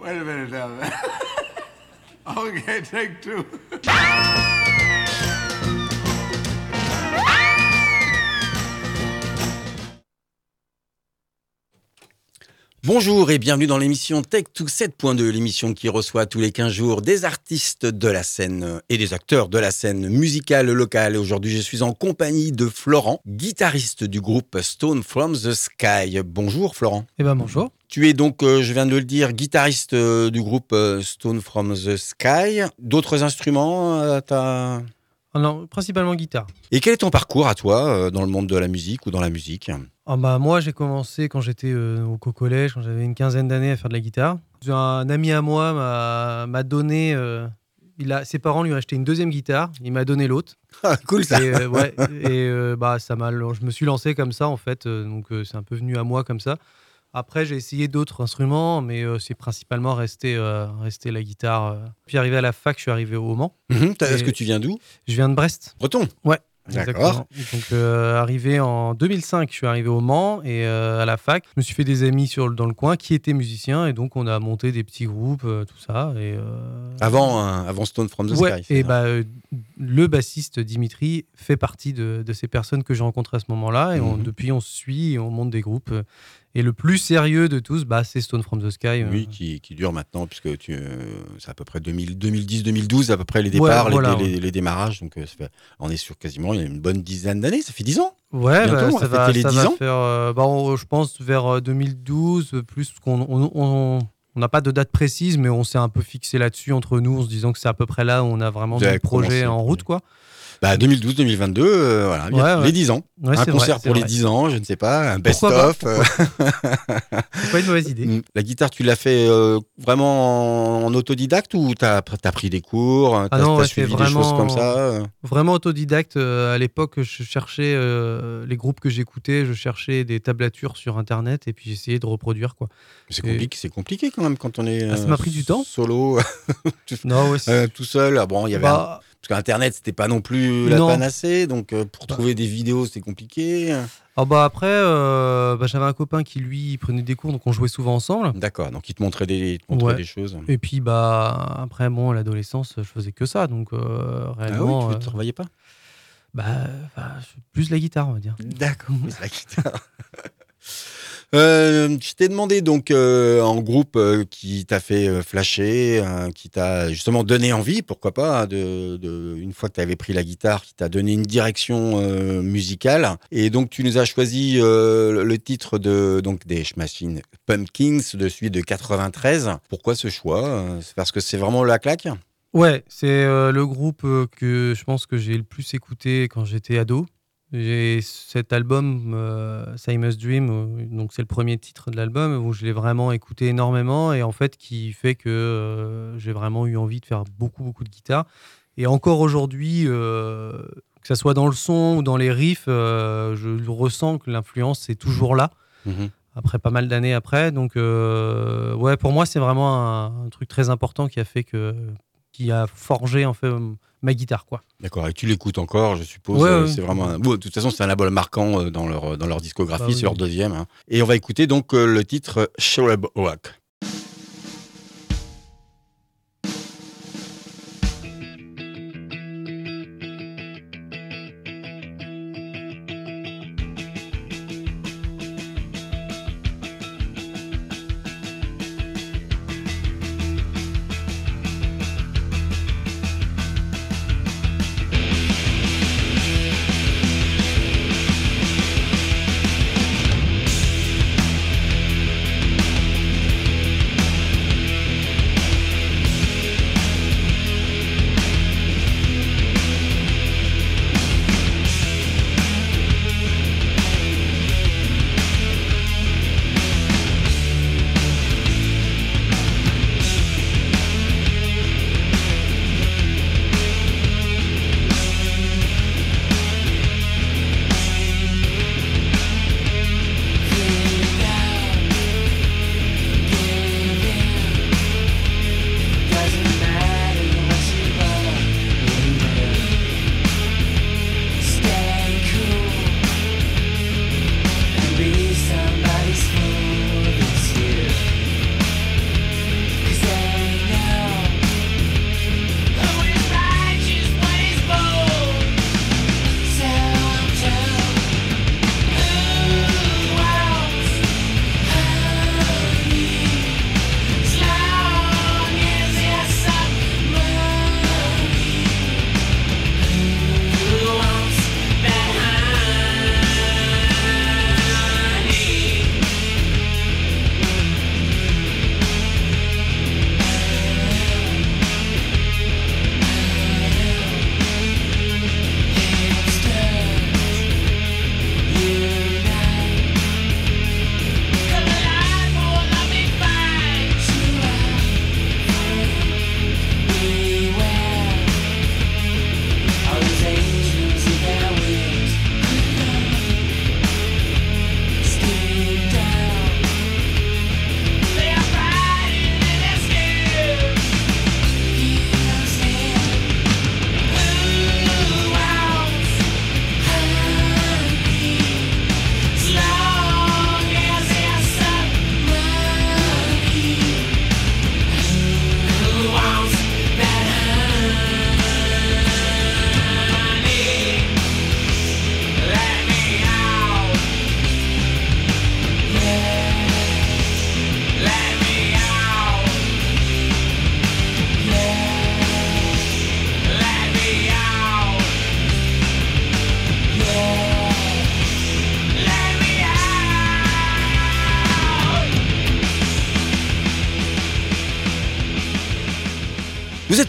Wait a minute now. okay, take two. Bonjour et bienvenue dans l'émission Tech to 7.2, l'émission qui reçoit tous les 15 jours des artistes de la scène et des acteurs de la scène musicale locale. Aujourd'hui, je suis en compagnie de Florent, guitariste du groupe Stone from the Sky. Bonjour Florent. Eh ben bonjour. Tu es donc, euh, je viens de le dire, guitariste euh, du groupe euh, Stone from the Sky. D'autres instruments euh, t'as- Ah non, principalement guitare. Et quel est ton parcours à toi euh, dans le monde de la musique ou dans la musique? Ah bah, moi, j'ai commencé quand j'étais euh, au co- collège, quand j'avais une quinzaine d'années à faire de la guitare. Un ami à moi m'a- donné. euh, il a, ses parents lui ont acheté une deuxième guitare. Il m'a donné l'autre. Ah, Cool ça. Et, euh, ouais, et bah, ça je me suis lancé comme ça, en fait. donc, c'est un peu venu à moi comme ça. Après, j'ai essayé d'autres instruments, mais euh, c'est principalement resté, euh, resté la guitare. euh. Puis, arrivé à la fac, je suis arrivé au Mans. Mhm, Est-ce que tu viens d'où? Je viens de Brest. Breton Ouais. D'accord. Donc, arrivé en 2005, je suis arrivé au Mans et à la fac, je me suis fait des amis sur, dans le coin qui étaient musiciens et donc on a monté des petits groupes, tout ça. Et, Avant, avant Stone from the ouais, Sky. et bah, le bassiste Dimitri fait partie de, de ces personnes que j'ai rencontrées à ce moment-là et on- Mhm. depuis on se suit et on monte des groupes. Euh, Et le plus sérieux de tous, bah, c'est Stone from the Sky. euh. Oui, qui, qui dure maintenant, puisque tu, euh, c'est à peu près 2000 2010-2012, à peu près les départs, Ouais, les- voilà, les, les démarrages. Donc, euh, ça fait- on est sur quasiment il y a une bonne dizaine d'années. Ça fait 10 ans Ouais, bah, ça va les ça 10 va ans. faire, euh, bah, on- je pense, vers euh, 2012, euh, plus qu'on on, on- on n'a pas de date précise, mais on s'est un peu fixé là-dessus entre nous, en se disant que c'est à peu près là où on a vraiment Vous mis avez le projet commencé, en route, quoi. Bah, 2012-2022, euh, voilà, Ouais, les ouais. 10 ans. Ouais, un concert vrai, pour les vrai. 10 ans, je ne sais pas, un best-of. euh, C'est pas une mauvaise idée. Mm. La guitare, tu l'as fait euh, vraiment en, autodidacte ou t'as as pris des cours T'as Ah non, t'as ouais, suivi des choses comme ça Vraiment autodidacte. à l'époque, je cherchais euh, les groupes que j'écoutais, je cherchais des tablatures sur Internet et puis j'essayais de reproduire, quoi. C'est compliqué, compliqué quand même quand on est Ah, ça m'a pris du temps. solo, Non, c'est- euh, tout seul. Ah Bon, il y avait un- bah, Parce qu'Internet, c'était pas non plus la Non. panacée, donc euh, pour Bah. trouver des vidéos, c'est compliqué. ah bah après, euh, bah, j'avais un copain qui lui prenait des cours, donc on jouait souvent ensemble. D'accord, donc il te montrait des, il te montrait Ouais. des choses. Et puis bah après bon, à l'adolescence, je faisais que ça, donc euh, Ah oui, réellement, tu ne travaillais pas? bah, plus la guitare, on va dire. D'accord, c'est la guitare. Euh, je t'ai demandé donc euh, groupe euh, qui t'a fait euh, flasher, euh, qui t'a justement donné envie, pourquoi pas, hein, de, une fois que tu avais pris la guitare, qui t'a donné une direction musicale. Et donc tu nous as choisi le titre de donc des Machine Pumpkins de celui de 93. Pourquoi ce choix C'est parce que c'est vraiment la claque? Ouais, c'est le groupe que je pense que j'ai le plus écouté quand j'étais ado. J'ai cet album, euh, Simon's Dream, donc c'est le premier titre de l'album où je l'ai vraiment écouté énormément et en fait qui fait que euh, j'ai vraiment eu envie de faire beaucoup beaucoup de guitare. Et encore aujourd'hui, euh, que ça soit dans le son ou dans les riffs, euh, je ressens que l'influence est toujours là. Mhm. après pas mal d'années après. Donc, ouais, pour moi, c'est vraiment un, un truc très important qui a fait que, qui a forgé en fait ma guitare, quoi. D'accord, et tu l'écoutes encore, je suppose. Ouais, euh. C'est vraiment. un- bon, de toute façon, c'est un album marquant euh, dans leur, dans leur discographie, Bah oui, c'est leur oui. deuxième. hein. Et on va écouter donc euh, le titre Shrub Rock.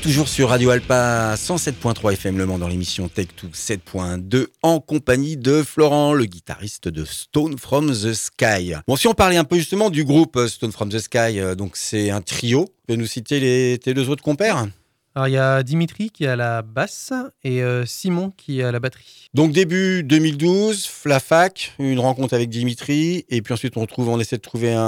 Toujours sur Radio Alpa 107.3 FM Le Mans dans l'émission Tech 2 7.2 en compagnie de Florent, le guitariste de Stone from the Sky. Bon, si on parlait un peu justement du groupe Stone from the Sky, euh, donc c'est un trio. Tu peux nous citer les, tes deux autres compères? Alors il y a Dimitri qui est à la basse et euh, Simon qui est à la batterie. Donc début 2012, la fac, une rencontre avec Dimitri, et puis ensuite on trouve, on essaie de trouver un,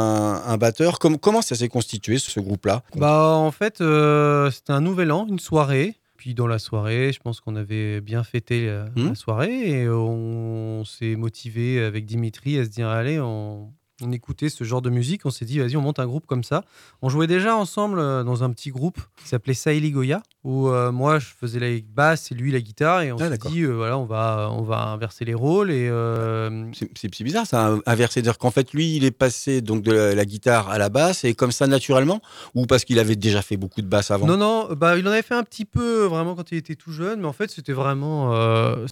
un batteur. Comme- comment ça s'est constitué ce groupe-là? Bah en fait euh, c'était un nouvel an, une soirée. Puis dans la soirée, je pense qu'on avait bien fêté euh, la soirée et on, s'est motivé avec Dimitri à se dire allez on, on écoutait ce genre de musique. On s'est dit vas-y on monte un groupe comme ça. On jouait déjà ensemble euh, dans un petit groupe qui s'appelait Saili Goya où euh, moi je faisais la basse et lui la guitare et on Ah, s'est dit euh, voilà on va on va inverser les rôles et C'est bizarre ça, inversé, c'est-à-dire qu'en fait lui il est passé donc de la, la guitare à la basse et comme ça naturellement ou parce qu'il avait déjà fait beaucoup de basse avant? Non, non, bah, il en avait fait un petit peu vraiment quand il était tout jeune, mais en fait, c'était vraiment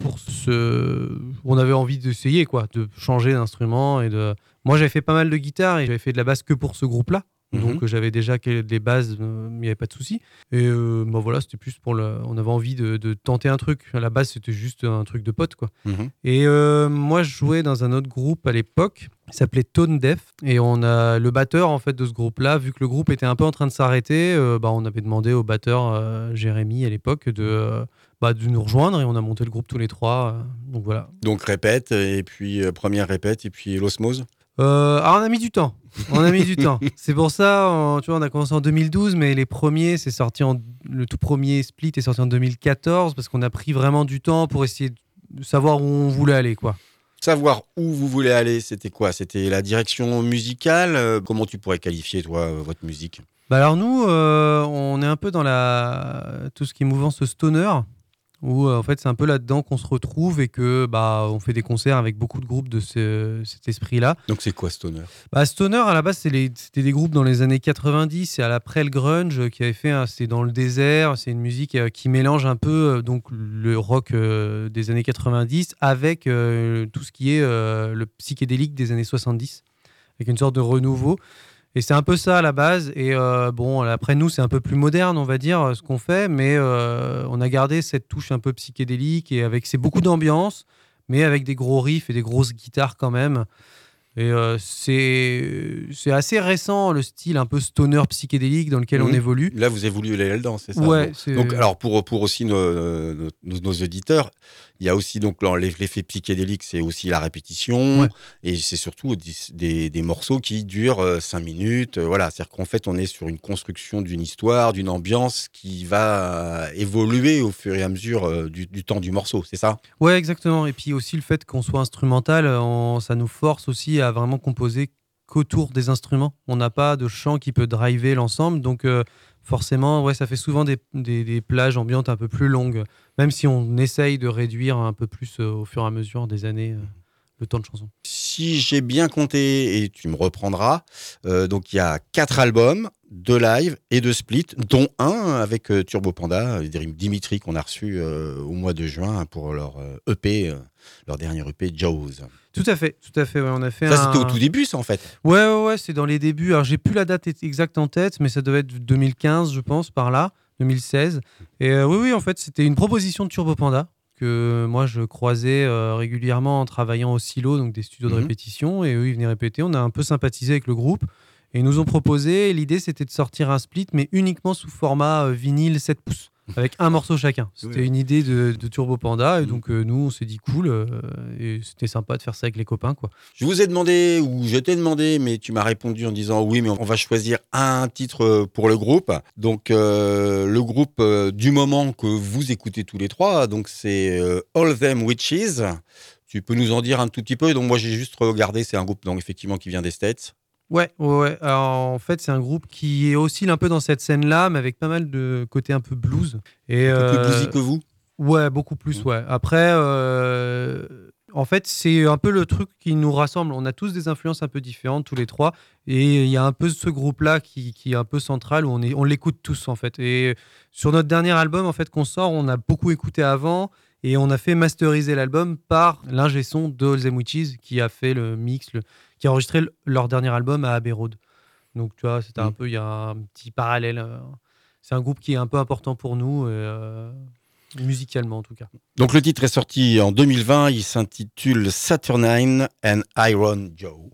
pour ce. On avait envie d'essayer, quoi, de changer d'instrument. et de. Moi, j'avais fait pas mal de guitare et j'avais fait de la basse que pour ce groupe-là. Mhm. Donc, euh, j'avais déjà des bases, euh, il n'y avait pas de souci. Et euh, bah, voilà, c'était plus pour le. On avait envie de, de tenter un truc. À la base, c'était juste un truc de pote, quoi. Mhm. Et euh, moi, je jouais dans un autre groupe à l'époque, qui s'appelait Tone Def. Et on a le batteur en fait de ce groupe-là, vu que le groupe était un peu en train de s'arrêter, euh, bah, on avait demandé au batteur euh, Jérémy à l'époque de, euh, bah, de nous rejoindre et on a monté le groupe tous les trois. euh, donc voilà. Donc répète et puis euh, première répète et puis l'osmose. Euh, alors on a mis du temps. On a mis du temps. C'est pour ça, on, tu vois, on a commencé en 2012, mais les premiers, c'est sorti en le tout premier split est sorti en 2014 parce qu'on a pris vraiment du temps pour essayer de savoir où on voulait aller, quoi. Savoir où vous voulez aller, c'était quoi? C'était la direction musicale? Euh, Comment tu pourrais qualifier toi euh, votre musique? Bah alors nous, euh, on est un peu dans la tout ce qui est mouvance stoner, où euh, en fait c'est un peu là-dedans qu'on se retrouve et que bah on fait des concerts avec beaucoup de groupes de ce- cet esprit-là. Donc c'est quoi Stoner? Bah stoner à la base c'était des groupes dans les années 90 et à l'après le grunge qui avait fait c'est dans le désert, c'est une musique euh, qui mélange un peu euh, donc le rock des années 90 avec tout ce qui est le psychédélique des années 70 avec une sorte de renouveau. Et c'est un peu ça à la base. Et euh, bon, après nous, c'est un peu plus moderne, on va dire, ce qu'on fait, mais euh, on a gardé cette touche un peu psychédélique et avec c'est beaucoup d'ambiance, mais avec des gros riffs et des grosses guitares quand même. Et euh, c'est assez récent le style un peu stoner psychédélique dans lequel on Mhm. évolue. Là vous aller là-dedans, c'est ça Ouais, Donc alors pour, pour aussi nos, nos, nos auditeurs, il y a aussi donc l'effet psychédélique, c'est aussi la répétition Ouais. et c'est surtout des, des- des morceaux qui durent 5 minutes. euh, Voilà, c'est-à-dire qu'en fait on est sur une construction d'une histoire, d'une ambiance qui va euh, évoluer au fur et à mesure euh, du, du temps du morceau, c'est ça? Ouais, exactement. Et puis aussi le fait qu'on soit instrumental, euh, on- ça nous force aussi à vraiment composer qu'autour des instruments. On n'a pas de chant qui peut driver l'ensemble, donc euh, forcément, ouais, ça fait souvent des, des- des plages ambiantes un peu plus longues, même si on essaye de réduire un peu plus euh, au fur et à mesure des années euh, le temps de chanson. Si j'ai bien compté, et tu me reprendras, euh, donc il y a quatre albums, deux live et deux splits, dont un avec euh, Turbo Panda, Dimitri qu'on a reçu euh, au mois de juin pour leur euh, EP, euh, leur dernier EP Jaws. Tout à fait, tout à fait. ouais, on a fait Ça un... c'était au tout début ça en fait. Ouais, ouais, ouais, c'est dans les débuts. Alors, j'ai plus la date exacte en tête, mais ça devait être 2015, je pense, par là, 2016. Et euh, oui, oui, en fait, c'était une proposition de Turbo Panda que moi je croisais euh, régulièrement en travaillant au silo, donc des studios de Mhm. répétition, et eux ils venaient répéter. On a un peu sympathisé avec le groupe et ils nous ont proposé. L'idée c'était de sortir un split, mais uniquement sous format euh, vinyle 7 pouces. Avec un morceau chacun. C'était Oui. une idée de, de Turbo Panda. Et Mhm. donc, euh, nous, on s'est dit cool. euh, et c'était sympa de faire ça avec les copains. quoi. Je vous ai demandé, ou je t'ai demandé, mais tu m'as répondu en disant oui, mais on va choisir un titre euh, pour le groupe. Donc, euh, le groupe du moment que vous écoutez tous les trois, donc c'est All Them Witches. Tu peux nous en dire un tout petit peu? Donc, moi, j'ai juste regardé, c'est un groupe donc, effectivement qui vient des States. Ouais, ouais, ouais. Alors, en fait, c'est un groupe qui oscille un peu dans cette scène-là, mais avec pas mal de côté un peu blues. Et, Un peu euh, plus bluesy que vous Ouais, beaucoup plus, ouais. Après, euh, en fait, c'est un peu le truc qui nous rassemble. On a tous des influences un peu différentes, tous les trois. Et il y a un peu ce groupe-là qui, qui est un peu central, où on, est, on l'écoute tous, en fait. Et sur notre dernier album, en fait, qu'on sort, on a beaucoup écouté avant. Et on a fait masteriser l'album par l'ingé son de All Them Witches, qui a fait le mix, le- qui a enregistré le- leur dernier album à Abbey Road. Donc, tu vois, c'était un Mm. peu, il y a un petit parallèle. euh, c'est un groupe qui est un peu important pour nous, euh, musicalement en tout cas. Donc le titre est sorti en 2020, il s'intitule Saturnine and Iron Joe.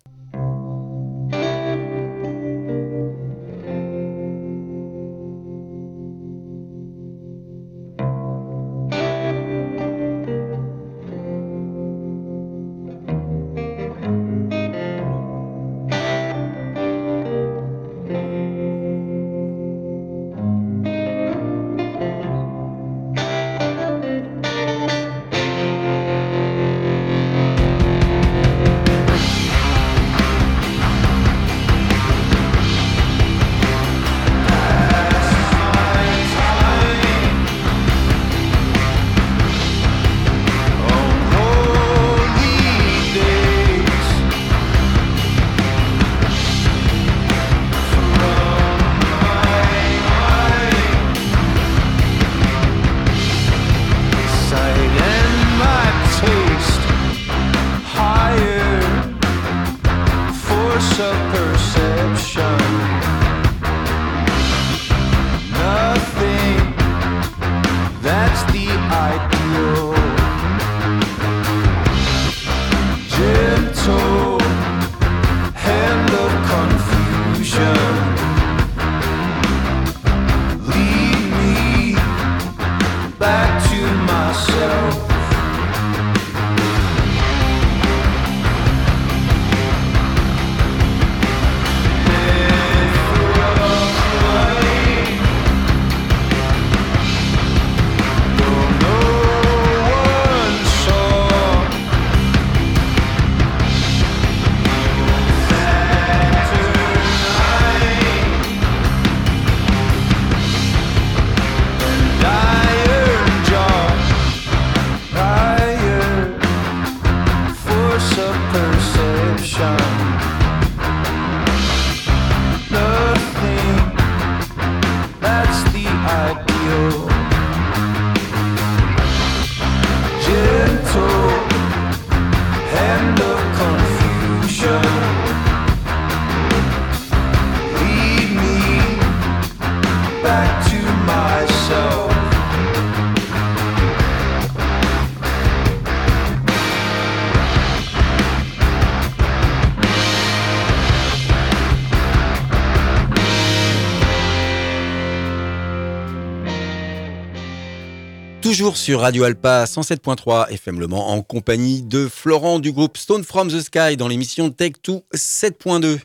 Toujours sur Radio Alpa 107.3 FM Le Mans en compagnie de Florent du groupe Stone from the Sky dans l'émission Tech 2 7.2.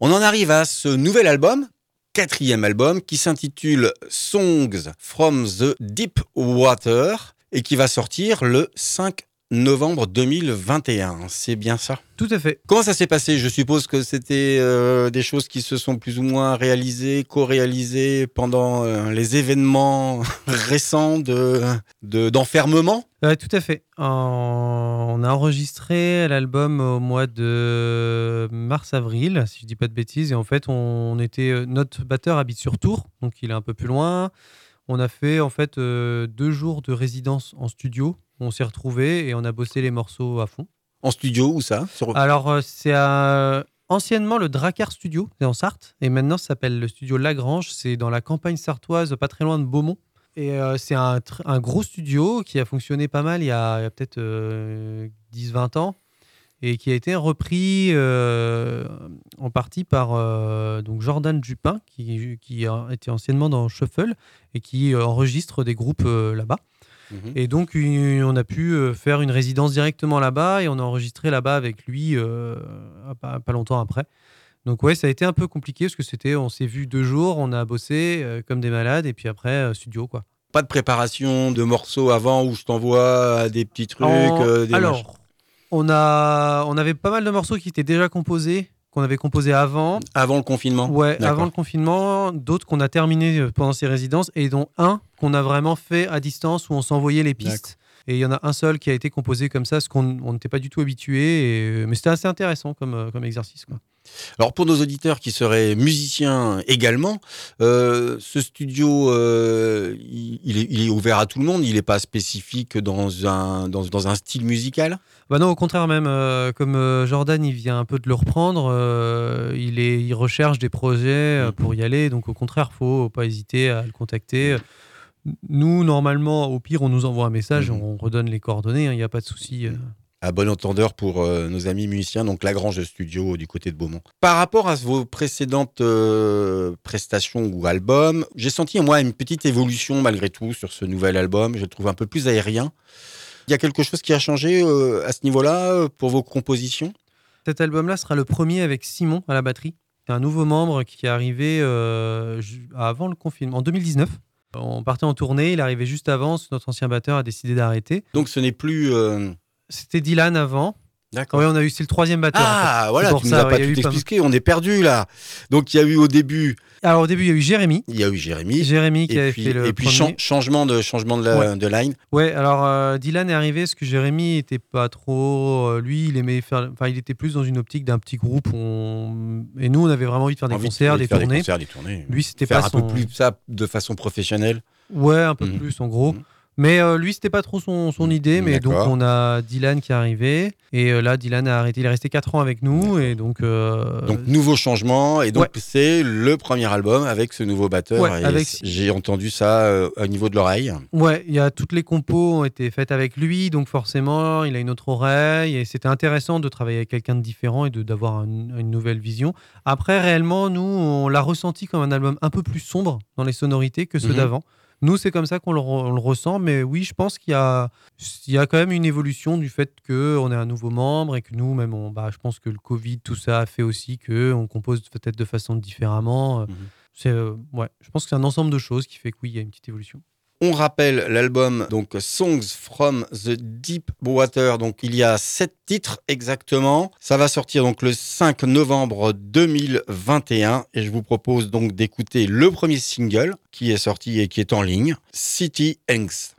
On en arrive à ce nouvel album, quatrième album, qui s'intitule Songs from the Deep Water et qui va sortir le 5 novembre 2021. C'est bien ça? Tout à fait. Comment ça s'est passé? Je suppose que c'était euh, des choses qui se sont plus ou moins réalisées, co-réalisées pendant euh, les événements récents d'enfermement? De, Tout à fait. on a enregistré l'album au mois de mars-avril, si je dis pas de bêtises. Et en fait, on, était euh, notre batteur habite sur Tours, donc il est un peu plus loin. On a fait en fait deux jours de résidence en studio. On s'est retrouvés et on a bossé les morceaux à fond. En studio, où ça Alors, euh, c'est anciennement le Dracar Studio, c'est en Sarthe, et maintenant ça s'appelle le studio Lagrange, c'est dans la campagne sartoise, pas très loin de Beaumont. Et euh, c'est un, gros studio qui a fonctionné pas mal il y a, peut-être 10-20 euh, ans et qui a été repris en partie par donc Jordan Dupin, qui, qui, était anciennement dans Shuffle et qui enregistre des groupes là-bas. Mhm. Et donc, on a pu euh, faire une résidence directement là-bas et on a enregistré là-bas avec lui euh, pas, longtemps après. Donc, ouais, ça a été un peu compliqué parce que c'était, on s'est vu deux jours, on a bossé euh, comme des malades et puis après, studio, quoi. Pas de préparation de morceaux avant où je t'envoie des petits trucs Alors, on, a, on avait pas mal de morceaux qui étaient déjà composés qu'on avait composé avant. Avant le confinement Ouais, avant le confinement. D'autres qu'on a terminé euh, pendant ces résidences et dont un qu'on a vraiment fait à distance où on s'envoyait les pistes. Et il y en a un seul qui a été composé comme ça, ce qu'on n'était pas du tout habitué. Et... Mais c'était assez intéressant comme, euh, comme exercice. Quoi. Alors pour nos auditeurs qui seraient musiciens également, euh, ce studio, euh, il, est, il, est, ouvert à tout le monde, il n'est pas spécifique dans un, dans, dans, un style musical? Bah Non, au contraire même, euh, comme Jordan, il vient un peu de le reprendre, il, est, il recherche des projets Mhm. pour y aller, donc au contraire, il ne faut pas hésiter à le contacter. Nous, normalement, au pire, on nous envoie un message, Mhm. on redonne les coordonnées, il n'y a pas de souci. À bon entendeur pour euh, nos amis musiciens, donc Lagrange Studio du côté de Beaumont. Par rapport à vos précédentes euh, prestations ou albums, j'ai senti moi une petite évolution malgré tout sur ce nouvel album. Je le trouve un peu plus aérien. Il y a quelque chose qui a changé euh, à ce niveau-là pour vos compositions? Cet album-là sera le premier avec Simon à la batterie. C'est un nouveau membre qui est arrivé avant le confinement, en 2019. On partait en tournée, il arrivé juste avant, notre ancien batteur a décidé d'arrêter. Donc ce n'est plus... C'était Dylan avant. D'accord. Oui, on a eu, c'est le troisième batteur. en fait. Ah, voilà, tu nous ça, as ouais, pas tout expliqué, on est perdu là. Donc il y a eu au début, Alors au début, il y a eu Jérémy. il y a eu Jérémy. Jérémy qui Et avait puis, fait le et puis premier. changement de changement de, la, Ouais. de line. Ouais, alors euh, Dylan est arrivé parce que Jérémy était pas trop. euh, lui, il aimait faire. Enfin, il était plus dans une optique d'un petit groupe. on- Et nous, on avait vraiment envie de faire des Envie concerts, de des faire tournées. concerts, des tournées. Lui, c'était faire pas un son. peu plus ça de façon professionnelle. Ouais, un peu Mhm. plus en gros. Mhm. Mais euh, lui, c'était pas trop son, son Mhm. idée. Mais donc, on a Dylan qui est arrivé. Et euh, là, Dylan a arrêté. Il est resté 4 ans avec nous. Et donc. euh, Donc nouveau changement et donc ouais. c'est le premier album avec ce nouveau batteur. Ouais, avec- J'ai entendu ça euh, au niveau de l'oreille. Ouais, il y a toutes les compos ont été faites avec lui, donc forcément, il a une autre oreille et c'était intéressant de travailler avec quelqu'un de différent et d'avoir un- une nouvelle vision. Après, réellement, nous, on l'a ressenti comme un album un peu plus sombre dans les sonorités que ceux Mhm. d'avant. Nous, c'est comme ça qu'on le, ressent, mais oui, je pense qu'il y a, il y a quand même une évolution du fait qu'on est un nouveau membre et que nous, même, on, bah, je pense que le Covid, tout ça a fait aussi que on compose peut-être de façon différemment. Mhm. C'est, euh, ouais, je pense que c'est un ensemble de choses qui fait que oui, il y a une petite évolution. On rappelle l'album donc Songs from the Deep Water. Donc il y a sept titres exactement. Ça va sortir le 5 novembre 2021 et je vous propose donc d'écouter le premier single qui est sorti et qui est en ligne, City Angst.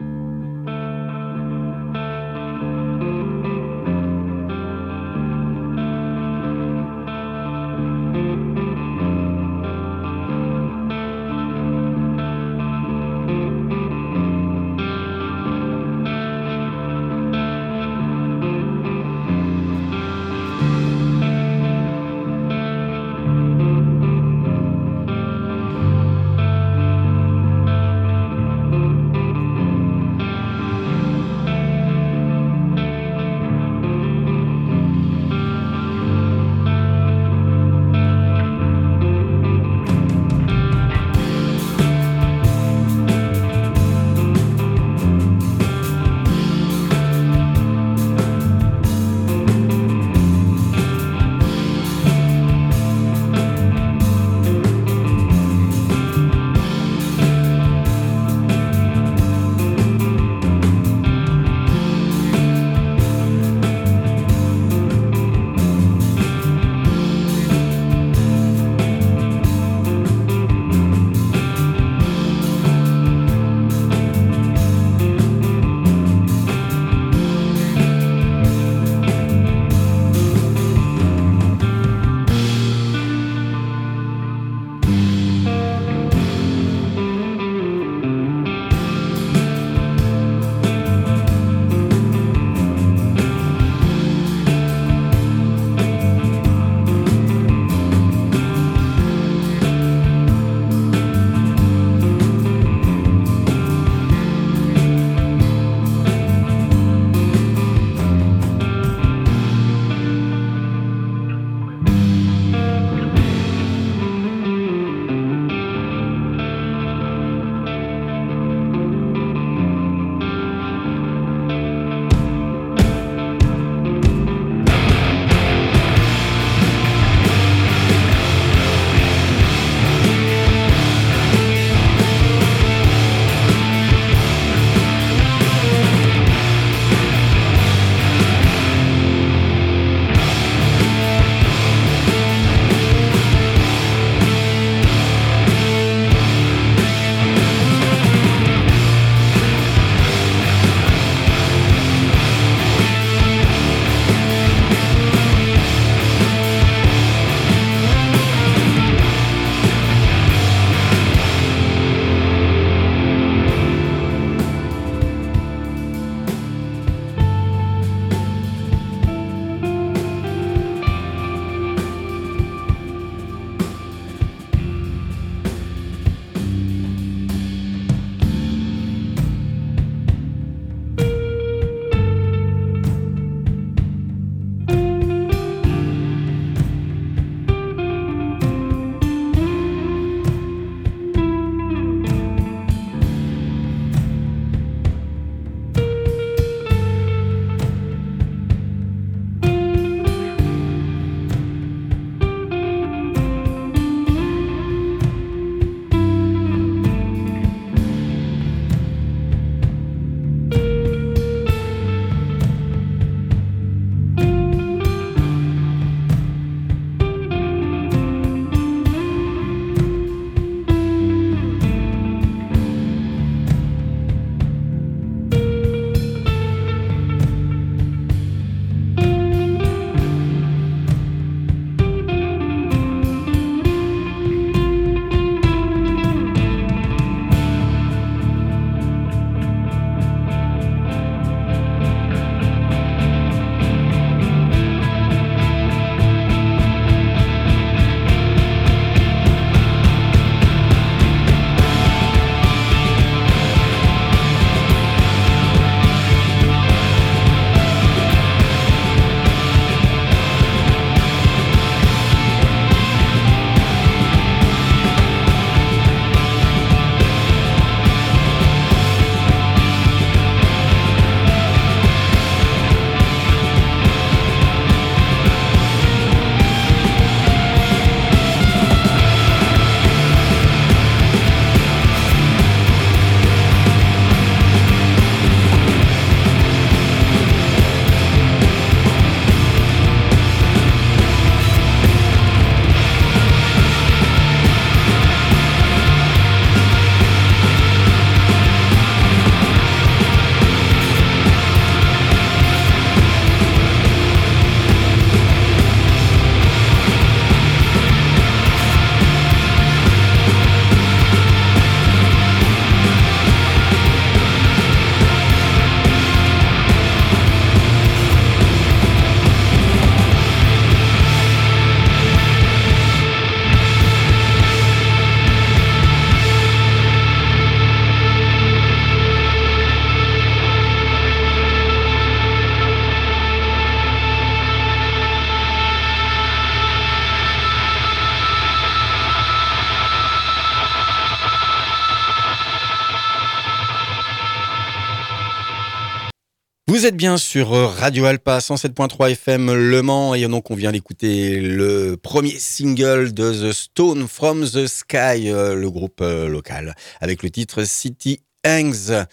Vous êtes bien sur euh, Radio Alpa 107.3 FM Le Mans et donc on vient d'écouter le premier single de The Stone from the Sky, euh, le groupe euh, local, avec le titre City Hangs.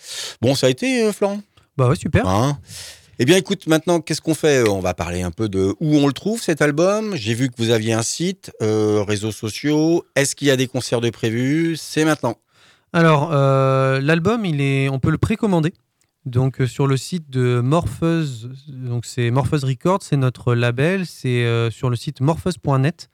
Bon, ça a été, Florent? Bah ouais, super. Hein? Eh bien, écoute, maintenant, qu'est-ce qu'on fait? On va parler un peu de où on le trouve, cet album. J'ai vu que vous aviez un site, euh, réseaux sociaux. Est-ce qu'il y a des concerts de prévus? C'est maintenant. Alors, euh, l'album, il est, on peut le précommander. Donc, euh, sur le site de Morpheuse, donc c'est Morpheuse Records, c'est notre label. C'est sur le site morpheuse.net.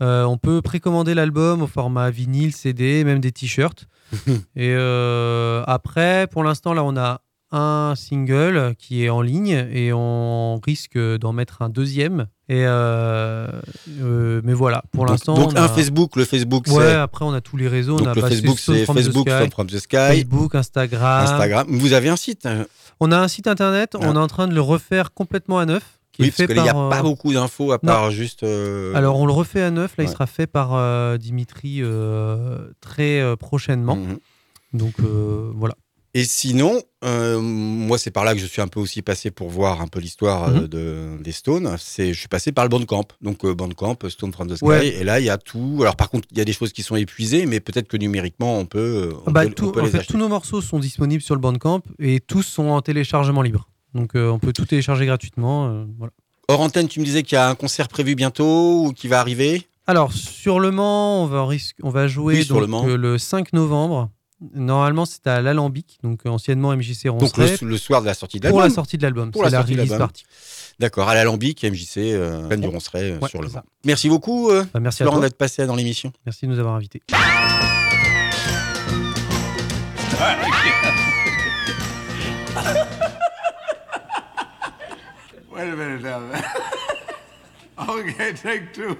on peut précommander l'album au format vinyle, CD, même des t-shirts. Et après, pour l'instant, là, on a un single qui est en ligne et on risque d'en mettre un deuxième. Et euh, euh, mais voilà, pour l'instant. Donc, un Facebook, le Facebook Ouais, après on a tous les réseaux. Donc on a le Facebook c'est Facebook from the Sky. Facebook, Instagram. Instagram. Vous avez un site hein On a un site internet, on est en train de le refaire complètement à neuf. Qui oui, parce qu'il n'y a pas euh, beaucoup d'infos à part juste. Alors on le refait à neuf, là il sera fait par Dimitri très prochainement. Mhm. Donc voilà. Et sinon, euh, moi, c'est par là que je suis un peu aussi passé pour voir un peu l'histoire euh, mhm. de, des Stones. C'est, je suis passé par le Bandcamp. Donc, euh, Bandcamp, Stone from the Sky. Et là, il y a tout. Alors, par contre, il y a des choses qui sont épuisées, mais peut-être que numériquement, on peut. On bah, tout, en fait, tous nos morceaux sont disponibles sur le Bandcamp et tous sont en téléchargement libre. Donc, on peut tout télécharger gratuitement. voilà. Hors antenne, tu me disais qu'il y a un concert prévu bientôt ou qui va arriver? Alors, sur Le Mans, on va, on va jouer donc, le, le 5 novembre Normalement, c'est à l'Alambic, donc anciennement MJC Ronceret. Donc le, soir de la sortie de l'album Pour la sortie de l'album. Pour la, release party. D'accord, à l'Alambic, MJC, euh, du Ronceret euh, sur le. Merci beaucoup, euh, bah, merci Laurent, d'être passé dans l'émission. Merci de nous avoir invités. Wait a minute now. okay, take two.